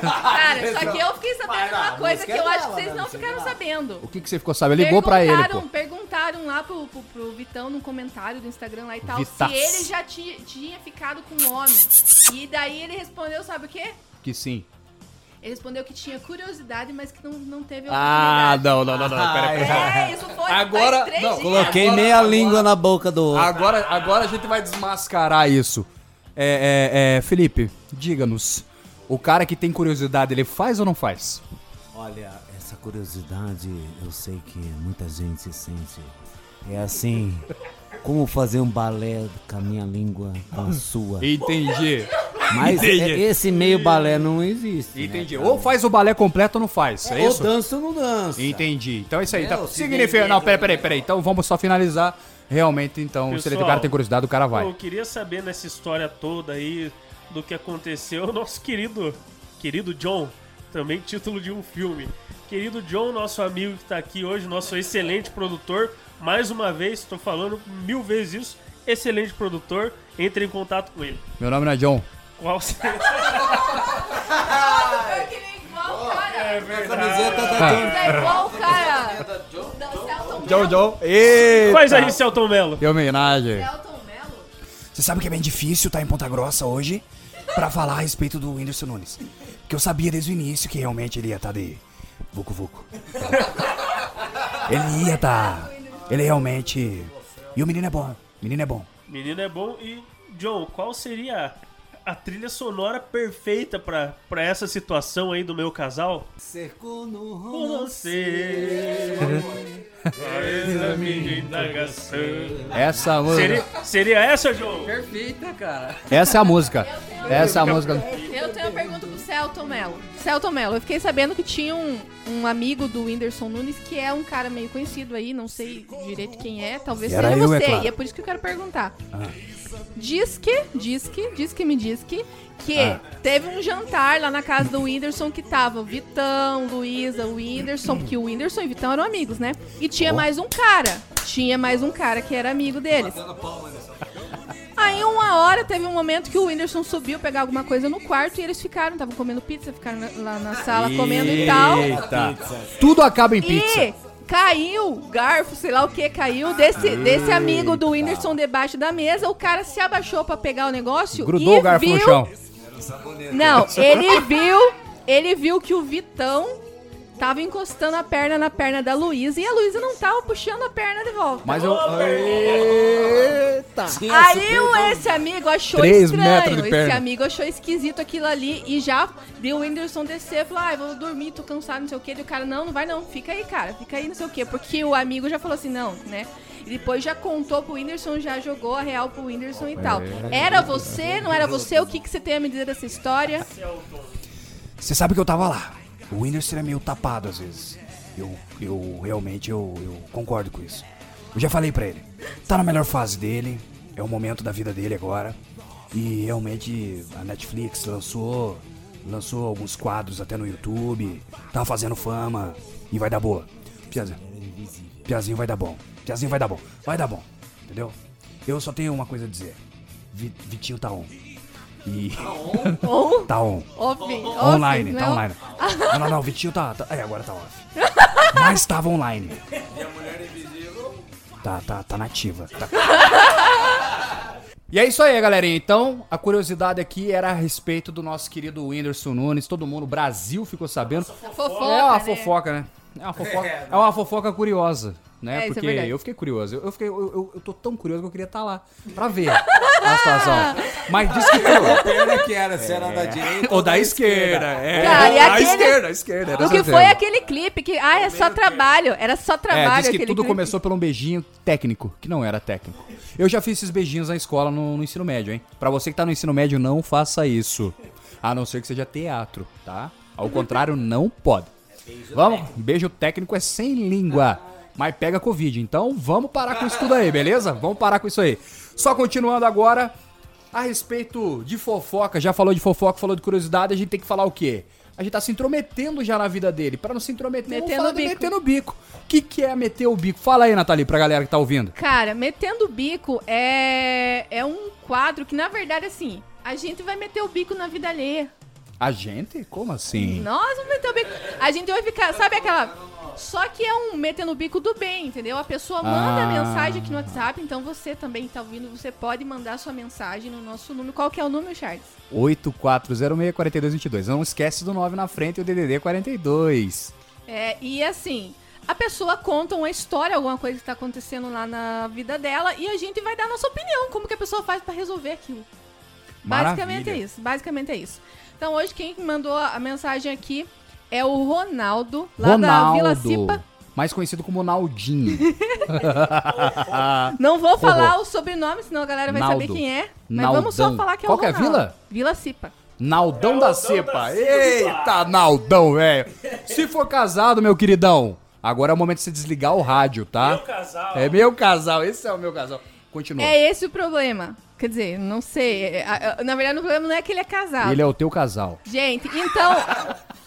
Cara, só que eu fiquei sabendo uma a coisa que é eu acho dela, que vocês né? não ficaram sabendo. O que, que você ficou sabendo? Ligou pra ele, pô. Perguntaram- Perguntaram lá pro, pro, pro Vitão no comentário do Instagram lá e tal Vitas. se ele já tinha, tinha ficado com o homem. E daí ele respondeu, sabe o quê? Que sim. Ele respondeu que tinha curiosidade, mas que não, não teve Ah, não, não, não, não. Pera, pera, pera. É, isso foi Agora- faz três não, dias. Coloquei meia língua na boca do outro. Agora, agora a gente vai desmascarar isso. É, é, é, Felipe, diga-nos. O cara que tem curiosidade, ele faz ou não faz? Olha, essa curiosidade eu sei que muita gente sente. É assim, como fazer um balé com a minha língua com a sua. Entendi. Mas entendi. é- esse meio balé não existe. Entendi. Né? Ou faz o balé completo ou não faz. É, ou isso? dança ou não dança. Entendi. Então é isso aí. É, Então, significa. vender Não, peraí, peraí, peraí. Então vamos só finalizar. Realmente, então, se ele, o Pessoal, cara tem curiosidade, o cara vai. Eu queria saber nessa história toda aí do que aconteceu. O nosso querido, querido John, também título de um filme. Querido John, nosso amigo que tá aqui hoje, nosso excelente produtor. Mais uma vez, estou falando mil vezes isso. Excelente produtor. Entre em contato com ele. Meu nome não é John. Qual seria? Eu queria igual o cara. É A verdade. camiseta da John. É igual o cara. Da Celton John, Mello. John. Eita. Faz aí, Celton Mello. Que homenagem. Celton Mello? Você sabe que é bem difícil estar em Ponta Grossa hoje pra falar a respeito do Whindersson Nunes. Porque eu sabia desde o início que realmente ele ia estar de Vucu Vucu. Ele ia estar. Ele realmente. E o menino é bom. O menino é bom. Menino é bom. E, John, qual seria a trilha sonora perfeita pra, pra essa situação aí do meu casal? Cercou no Você. Minha indagação. Essa música. Seria, seria essa, João? Perfeita, cara. Essa é a música. Essa é a música. Eu tenho uma pergunta pro Celton Mello. Celton Mello, eu fiquei sabendo que tinha um, um amigo do Whindersson Nunes que é um cara meio conhecido aí, não sei direito quem é, talvez Era seja eu, você. é claro. E é por isso que eu quero perguntar. Diz que, diz que, diz que me diz que, que Ah. teve um jantar lá na casa do Whindersson que tava o Vitão, Luísa, o Whindersson, porque o Whindersson e o Vitão eram amigos, né? E tinha mais um cara. Tinha mais um cara que era amigo deles. Aí uma hora teve um momento que o Whindersson subiu pegar alguma coisa no quarto e eles ficaram, estavam comendo pizza, ficaram na- lá na sala comendo e tal. Eita. Tudo acaba em pizza. E caiu, garfo, sei lá o que, caiu desse, desse amigo do Whindersson debaixo da mesa. O cara se abaixou pra pegar o negócio Grudou e o garfo viu... no chão. Não, ele viu, ele viu que o Vitão tava encostando a perna na perna da Luísa e a Luísa não tava puxando a perna de volta. Mas eu. Eita! Aí o- esse amigo achou Três metros de estranho. Esse perna. amigo achou esquisito aquilo ali e já deu o Whindersson descer. Falou, ah, eu vou dormir, tô cansado, não sei o quê. E o cara, não, não vai não, fica aí, cara, fica aí, não sei o quê. Porque o amigo já falou assim, não, né? E depois já contou pro Whindersson, já jogou a real pro Whindersson e tal. Era você, não era você? O que, que você tem a me dizer dessa história? Você sabe que eu tava lá. O Whindersson é meio tapado às vezes. Eu, eu realmente eu, eu concordo com isso. Eu já falei pra ele. Tá na melhor fase dele. É o momento da vida dele agora. E realmente a Netflix lançou lançou alguns quadros até no YouTube. Tá fazendo fama e vai dar boa. Piazinho, Piazinho vai dar bom. Piazinho vai dar bom. Vai dar bom. Entendeu? Eu só tenho uma coisa a dizer. Vi- Vitinho tá on. E Ou tá on. off, off, Online, não? tá online. Não, não, não, o Vitinho tá, tá. É, agora tá off. Mas tava online. E a mulher invisível? Tá, tá, tá nativa. Tá. E é isso aí, galerinha. Então, a curiosidade aqui era a respeito do nosso querido Whindersson Nunes. Todo mundo, o Brasil ficou sabendo. Fofoca, é uma né? fofoca, né? É uma fofoca, é uma fofoca curiosa, né? É, é Porque verdade. eu fiquei curioso. Eu, eu fiquei, eu, eu, eu tô tão curioso que eu queria estar lá pra ver a situação. Mas disse que A perna que era, se era da direita Ou da esquerda, é. Cara, e da aquele- esquerda, a esquerda. era O que foi aquele clipe que, ah, é só trabalho. Era só É, trabalho diz que aquele tudo clipe. começou por um beijinho técnico, que não era técnico. Eu já fiz esses beijinhos na escola no, no ensino médio, hein? Pra você que tá no ensino médio, não faça isso. A não ser que seja teatro, tá? Ao contrário, não pode. Vamos, beijo técnico é sem língua, mas pega Covid. Então vamos parar com isso tudo aí, beleza? Vamos parar com isso aí. Só continuando agora, a respeito de fofoca, já falou de fofoca, falou de curiosidade, a gente tem que falar o quê? A gente tá se intrometendo já na vida dele. Pra não se intrometer, vamos Metendo falar o do bico. meter no bico. O que, que é meter o bico? Fala aí, Nathalie, pra galera que tá ouvindo. Cara, metendo o bico é, é um quadro que, na verdade, assim, a gente vai meter o bico na vida alheia. A gente? Como assim? Nós vamos meter o bico. A gente vai ficar, sabe aquela. Só que é um metendo o bico do bem, entendeu? A pessoa manda Ah. a mensagem aqui no WhatsApp, então você também que tá ouvindo, você pode mandar sua mensagem no nosso número. Qual que é o número, Charles? 8406-4222. Não esquece do 9 na frente e o DDD 42. É, e assim, a pessoa conta uma história, alguma coisa que tá acontecendo lá na vida dela, e a gente vai dar a nossa opinião, como que a pessoa faz pra resolver aquilo. Basicamente é Maravilha. isso, basicamente é isso. Então hoje quem mandou a mensagem aqui é o Ronaldo, lá da Vila Cipa. Mais conhecido como Naldinho. Não vou falar o sobrenome, senão a galera vai Naldo. saber quem é. Mas vamos só Naldão. falar que é Qual o que é a Ronaldo. vila? Vila Cipa. Naldão da Cepa. Eita, Naldão, velho. Se for casado, meu queridão, agora é o momento de você desligar o rádio, tá? Meu casal. É meu casal, esse é o meu casal. Continua. É esse o problema. Quer dizer, não sei. é, Na verdade, o problema não é que ele é casado. Ele é o teu casal. Gente, então,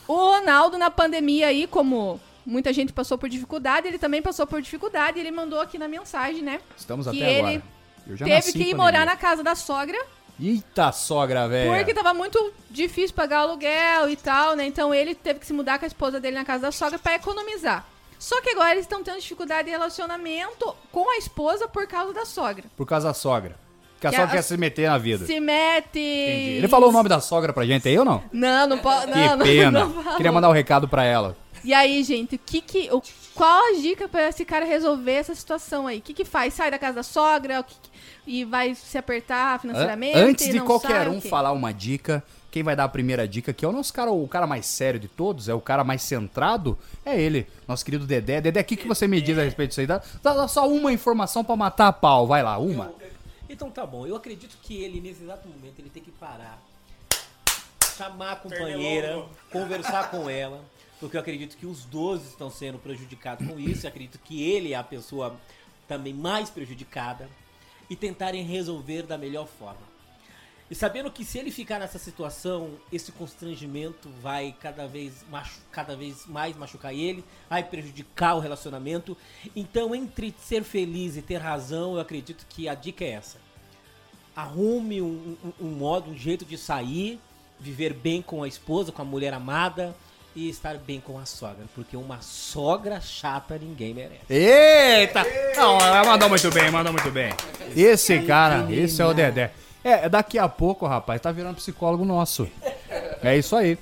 o Ronaldo na pandemia aí, como muita gente passou por dificuldade, ele também passou por dificuldade, e ele mandou aqui na mensagem, né? Estamos Que até ele agora. Teve que ir morar na casa da sogra, Eita, sogra, velho. porque tava muito difícil pagar aluguel e tal, né? Então ele teve que se mudar com a esposa dele na casa da sogra pra economizar. Só que agora eles estão tendo dificuldade de relacionamento com a esposa por causa da sogra. Por causa da sogra. Porque a Que sogra a- quer se meter na vida. Se mete. Entendi. Ele falou o nome da sogra pra gente aí ou não? Não, não pode. Que Não, não, pena. não falou. Queria mandar um recado pra ela. E aí, gente, o que que, o, qual a dica pra esse cara resolver essa situação aí? O que que faz? Sai da casa da sogra que que- e vai se apertar financeiramente? Antes de não qualquer sai, um falar uma dica, quem vai dar a primeira dica aqui é o nosso cara, o cara mais sério de todos, é o cara mais centrado, é ele, nosso querido Dedé. Dedé, o que, que você me diz a respeito disso aí? Dá, dá- só uma informação pra matar a pau, vai lá, uma. Então tá bom, eu acredito que ele, nesse exato momento, ele tem que parar, chamar a companheira, conversar com ela, porque eu acredito que os dois estão sendo prejudicados com isso, eu acredito que ele é a pessoa também mais prejudicada, e tentarem resolver da melhor forma. E sabendo que se ele ficar nessa situação, esse constrangimento vai cada vez, machu cada vez mais machucar ele, vai prejudicar o relacionamento. Então, entre ser feliz e ter razão, eu acredito que a dica é essa. Arrume um, um- um modo, um jeito de sair, viver bem com a esposa, com a mulher amada e estar bem com a sogra. Porque uma sogra chata ninguém merece. Eita! Não, ela mandou muito bem, mandou muito bem. Esse cara, esse é o Dedé. É, daqui a pouco, rapaz, tá virando psicólogo nosso. É isso aí.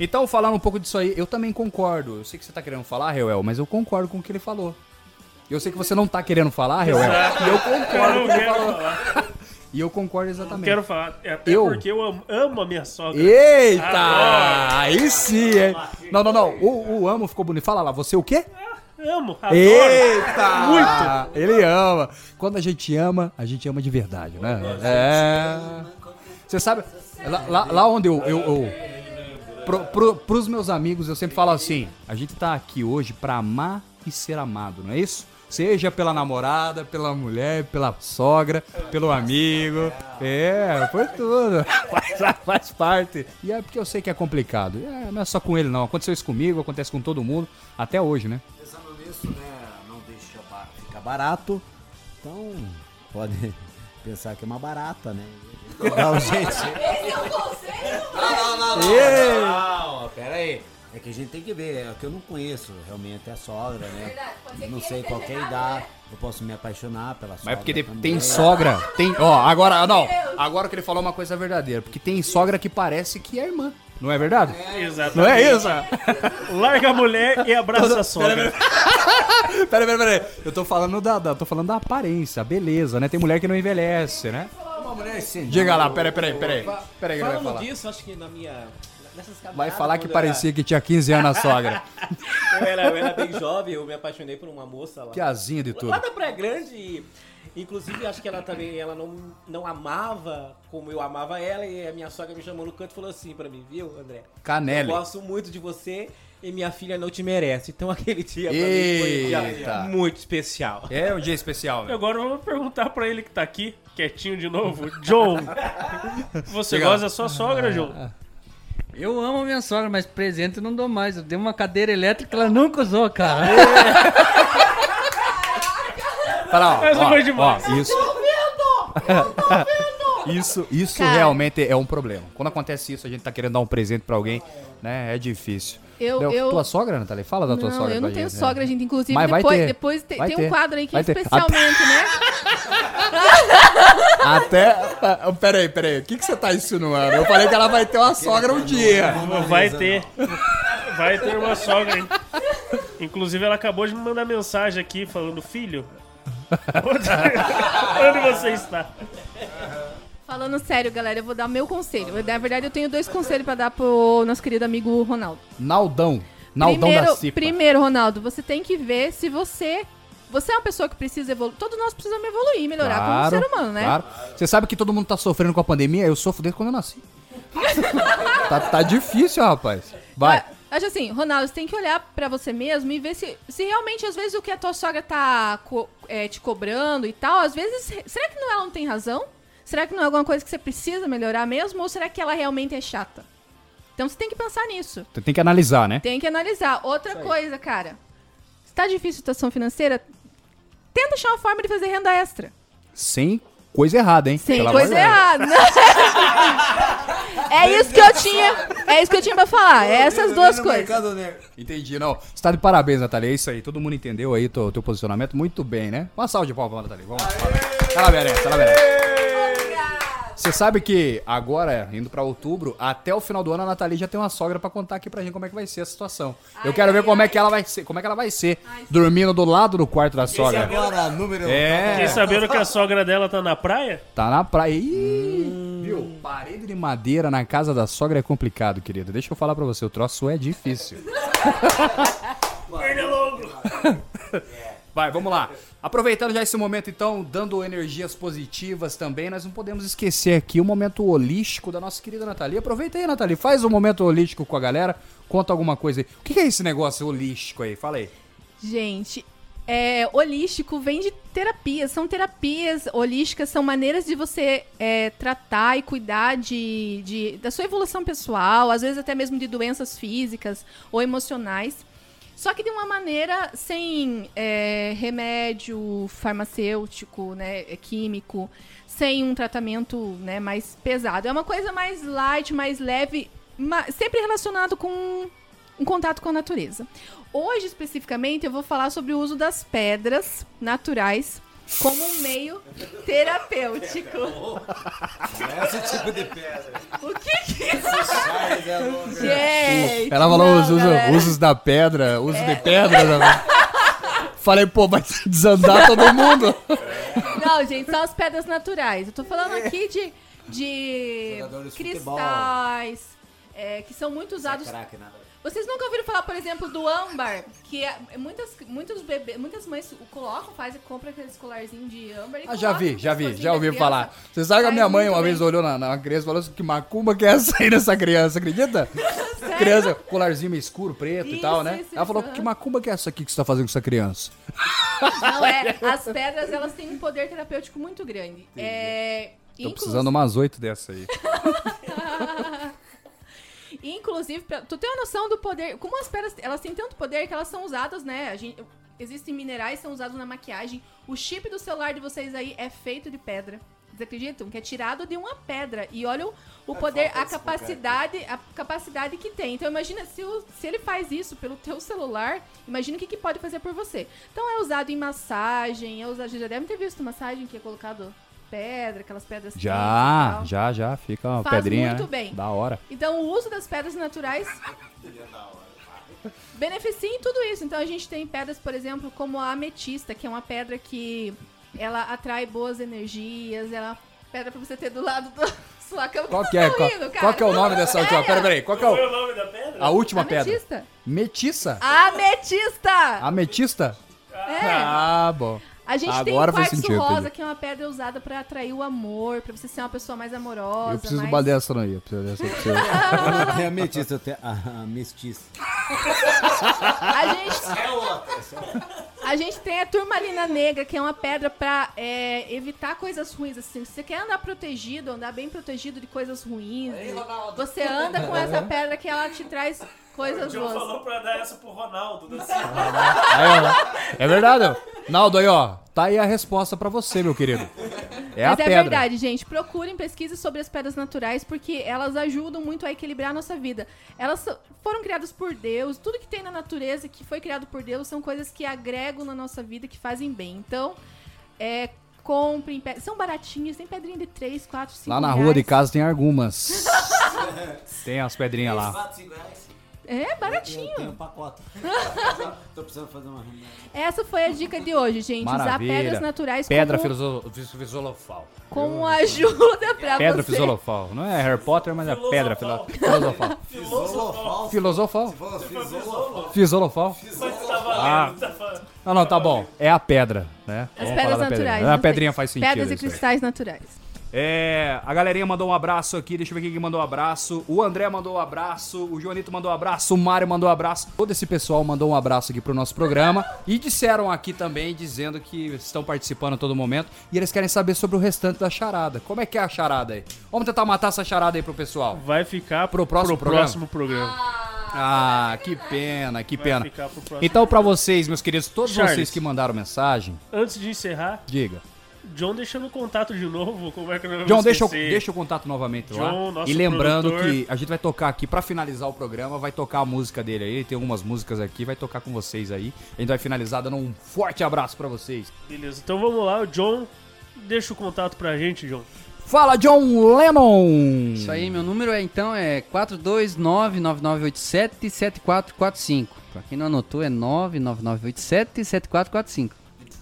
Então, falando um pouco disso aí, eu também concordo. Eu sei que você tá querendo falar, Reuel, mas eu concordo com o que ele falou. Eu sei que você não tá querendo falar, Reuel, e eu concordo Eu com o que ele falou. falar. E eu concordo Não exatamente. quero falar. É Até Eu? porque eu amo, amo a minha sogra. Eita! Adoro. Aí sim, hein? Não, não, não. O, o amo ficou bonito. Fala lá, você o quê? Amo, adoro. Eita! Muito. Ele ama. Quando a gente ama, a gente ama de verdade, né? É. Você sabe, lá, lá- onde eu. eu, eu pro, pro, pros meus amigos, eu sempre falo assim: a gente tá aqui hoje pra amar e ser amado, não é isso? Seja pela namorada, pela mulher, pela sogra, pelo amigo. É, foi tudo. Faz, faz parte. E é porque eu sei que é complicado. É, não é só com ele, não. Aconteceu isso comigo, acontece com todo mundo. Até hoje, né? Nisso, né? Não deixa ba- ficar barato. Então, pode pensar que é uma barata, né? Dá um jeito. Não, não, não, não. Não, pera aí. É que a gente tem que ver, é que eu não conheço realmente a sogra, né? Não sei qual que é a idade, eu posso me apaixonar pela sogra. Mas é porque tem, tem sogra, tem, ó, agora, não, agora que ele falou uma coisa verdadeira, porque tem sogra que parece que é irmã, não é verdade? Exatamente. Não é isso? Larga a mulher e abraça a sogra. Pera, pera, pera, eu tô falando da, da- tô falando da aparência, a beleza, né? Tem mulher que não envelhece, né? Uma mulher assim, Diga lá, pera, pera, pera, pera, pera aí Falando falar. disso, acho que na minha. Vai falar que quando parecia que tinha 15 anos a sogra. Eu era, eu era bem jovem, eu me apaixonei por uma moça lá. Que azinha de tudo. Lá da Praia Grande. e, Inclusive, acho que ela também ela não, não amava como eu amava ela. E a minha sogra me chamou no canto e falou assim pra mim, viu, André? Canele. Eu gosto muito de você e minha filha não te merece. Então aquele dia pra mim foi um dia Eita. muito especial. É um dia especial, E né? agora vamos perguntar pra ele que tá aqui, quietinho de novo. John, você Diga lá. gosta da sua sogra, John? Eu amo a minha sogra, mas presente eu não dou mais. Eu dei uma cadeira elétrica que ela nunca usou, cara. Para, ó, Essa ó, foi demais. ó, isso. Isso, isso Cara. realmente é um problema. Quando acontece isso, a gente tá querendo dar um presente pra alguém, né? É difícil. Eu- Deu- eu- Tua sogra, Natália? Fala da tua não, sogra eu não tenho gente, sogra, né? gente. Inclusive, Mas vai depois, ter. depois te- Vai tem ter. um quadro aí que é Vai ter. especialmente, né? Até. ah, Peraí, peraí. O que, que você tá insinuando? Eu falei que ela vai ter uma sogra um dia. Vai ter. Vai ter uma sogra, hein? Inclusive, ela acabou de me mandar mensagem aqui falando, filho. Onde, você está? Falando sério, galera, eu vou dar o meu conselho. Eu, Na verdade, eu tenho dois conselhos pra dar pro nosso querido amigo Ronaldo. Naldão. Naldão primeiro, da Cipa. primeiro, Ronaldo, você tem que ver se você. Você é uma pessoa que precisa evoluir. Todos nós precisamos evoluir, melhorar como ser humano, né? Claro. Você sabe que todo mundo tá sofrendo com a pandemia? Eu sofro desde quando eu nasci. tá, tá difícil, rapaz. Vai. Acho assim, Ronaldo, você tem que olhar pra você mesmo e ver se, se realmente, às vezes, o que a tua sogra tá co- é, te cobrando e tal, às vezes, será que não, ela não tem razão? Será que não é alguma coisa que você precisa melhorar mesmo? Ou será que ela realmente é chata? Então você tem que pensar nisso. Você tem que analisar, né? Tem que analisar. Outra coisa, cara. Se tá difícil a situação financeira, tenta achar uma forma de fazer renda extra. Sem coisa errada, hein? Sem Pelo amor coisa errada. é isso que eu tinha. É isso que eu tinha pra falar. É essas duas coisas. Entendi, não. Você tá de parabéns, Natália. É isso aí. Todo mundo entendeu aí teu, teu posicionamento. Muito bem, né? Uma salva de palmas pra Natália. Vamos lá. Ela merece, ela merece. Você sabe que agora, indo pra outubro, até o final do ano, a Nathalie já tem uma sogra pra contar aqui pra gente como é que vai ser a situação. Eu quero ver como é que ela vai ser, como é que ela vai ser, dormindo do lado do quarto da sogra. Agora, número. É. Fiquei sabendo que a sogra dela tá na praia? Tá na praia. Ih, Viu? Parede de madeira na casa da sogra é complicado, querido. Deixa eu falar pra você, o troço é difícil. Vai, vamos lá. Aproveitando já esse momento, então, dando energias positivas também, nós não podemos esquecer aqui o momento holístico da nossa querida Nathalie. Aproveita aí, Nathalie, faz o momento holístico com a galera, conta alguma coisa aí. O que que é esse negócio holístico aí? Fala aí. Gente, é, holístico vem de terapias. São terapias holísticas, são maneiras de você é, tratar e cuidar de, de- da sua evolução pessoal, às vezes até mesmo de doenças físicas ou emocionais. Só que de uma maneira sem é, remédio farmacêutico, né, é, químico, sem um tratamento né, mais pesado. É uma coisa mais light, mais leve, sempre relacionado com um contato com a natureza. Hoje, especificamente, eu vou falar sobre o uso das pedras naturais como um meio terapêutico. Esse tipo de pedra. O que que é isso? É louco. Gente, Ela falou não, os usos. É. usos da pedra, uso de pedra. né? Falei, pô, vai desandar todo mundo. Não, gente, são as pedras naturais. Eu tô falando aqui de, de Jogadores de futebol. cristais, é, que são muito usados. Craque, nada. Vocês nunca ouviram falar, por exemplo, do âmbar? Que é- muitas, muitos bebês, muitas mães colocam, fazem, compram aquele colarzinho de âmbar e Ah, já vi, já vi, já ouvi falar. Você sabe que a minha mãe uma bem. vez olhou na, na criança e falou assim, que macumba que é essa aí nessa criança, acredita? criança, colarzinho meio escuro, preto e Isso, tal, né? isso, Ela falou, isso, que aham. macumba que é essa aqui que você tá fazendo com essa criança? Não é. As pedras, elas têm um poder terapêutico muito grande. É, Tô inclu- precisando umas oito dessa aí. Inclusive, pra, tu tem uma noção do poder. Como as pedras, elas têm tanto poder que elas são usadas, né? A gente, existem minerais que são usados na maquiagem. O chip do celular de vocês aí é feito de pedra. Vocês acreditam? Que é tirado de uma pedra. E olha o, o poder, a capacidade, a capacidade que tem. Então imagina, se, o- se ele faz isso pelo teu celular, imagina o que, que pode fazer por você. Então é usado em massagem, é usado. Já devem ter visto massagem que é colocado pedra, aquelas pedras Já, tal. já, já, fica uma Faz pedrinha, muito bem. Da hora. Então, o uso das pedras naturais beneficia em tudo isso. Então, a gente tem pedras, por exemplo, como a ametista, que é uma pedra que ela atrai boas energias, ela é uma pedra pra você ter do lado da sua cama. Qual que é, tá qual, rindo, qual que é o nome dessa última? Pera, pera aí, qual que é Qual é o, o nome da pedra? a última pedra? Ametista? Metiça? Ametista! Ametista? É. Ah, bom. A gente Agora tem o quartzo sentido, rosa, entendi. que é uma pedra usada pra atrair o amor, pra você ser uma pessoa mais amorosa. Eu preciso de mais... uma dessa não aí. Eu preciso dessa, tenho a mestiça, a, a mestiça. A gente, a gente tem a turmalina negra, que é uma pedra pra é, evitar coisas ruins. Assim, se você quer andar protegido, andar bem protegido de coisas ruins, você anda com essa pedra que ela te traz coisas O John boas. falou pra dar essa pro Ronaldo. Aí, ó. É verdade, ó. Naldo, aí, ó. Tá aí a resposta pra você, meu querido. É a Mas é pedra. verdade, gente. Procurem pesquisas sobre as pedras naturais, porque elas ajudam muito a equilibrar a nossa vida. Elas foram criadas por Deus, tudo que tem na natureza que foi criado por Deus são coisas que agregam na nossa vida, que fazem bem. Então, é, comprem pedras. São baratinhas, tem pedrinha de 3, 4, 5 Lá na rua de casa tem algumas. tem as pedrinhas lá. É, Eu baratinho. tenho um pacote. Tô precisando fazer uma reunião. Essa foi a dica de hoje, gente. Usar Maravilha. pedras naturais Pedra como, filoso- fis- fisolofal. como ajuda pra Pedra você. filosofal. Não é Harry Potter, mas é pedra filo- filosofal. Filosofal? Fisolofal? Ah. Não, não, tá bom. É a pedra, né? As Vamos pedras falar da pedrinha. naturais. A pedrinha faz sentido. Pedras e cristais naturais. É, a galerinha mandou um abraço aqui, deixa eu ver quem que mandou um abraço. O André mandou um abraço, o Joanito mandou um abraço, o Mário mandou um abraço. Todo esse pessoal mandou um abraço aqui pro nosso programa e disseram aqui também, dizendo que estão participando a todo momento e eles querem saber sobre o restante da charada. Como é que é a charada aí? Vamos tentar matar essa charada aí pro pessoal. Vai ficar Pro próximo programa? próximo programa. Ah, que pena, que Vai pena. pro. Então, pra vocês, meus queridos, todos Charles. vocês que mandaram mensagem, Antes de encerrar, diga. John deixando o contato de novo. Como é que eu não John, deixa, eu- deixa o contato novamente lá. John, nosso E lembrando produtor. que a gente vai tocar aqui, pra finalizar o programa, vai tocar a música dele aí. Tem algumas músicas aqui, vai tocar com vocês aí. A gente vai finalizar dando um forte abraço pra vocês. Beleza, então vamos lá. O John, deixa o contato pra gente, John. Fala, John Lennon! Isso aí, meu número é então é 42999877445. Pra quem não anotou é 999877445.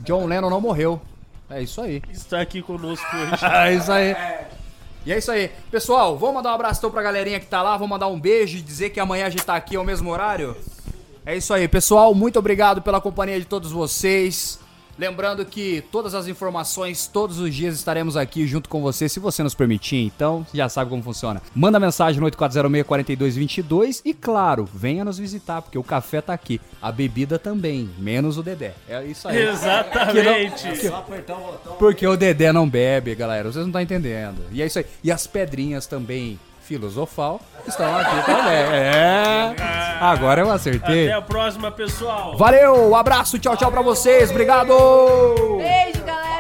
John Lennon não morreu. É isso aí. Está aqui conosco hoje. É isso aí. E é isso aí. Pessoal, vamos mandar um abraço então pra galerinha que tá lá. Vamos mandar um beijo e dizer que amanhã a gente tá aqui ao mesmo horário. É isso aí, pessoal. Muito obrigado pela companhia de todos vocês. Lembrando que todas as informações, todos os dias estaremos aqui junto com você, se você nos permitir. Então, já sabe como funciona. Manda mensagem no 8406-4222 e, claro, venha nos visitar, porque o café tá aqui. A bebida também, menos o Dedé. É isso aí. Exatamente. Só apertar o botão. Porque o Dedé não bebe, galera. Vocês não estão entendendo. E é isso aí. E as pedrinhas também, filosofal, estão aqui também. É. Agora eu acertei. Até a próxima, pessoal. Valeu, um abraço, tchau, tchau pra vocês. Obrigado! Beijo, galera!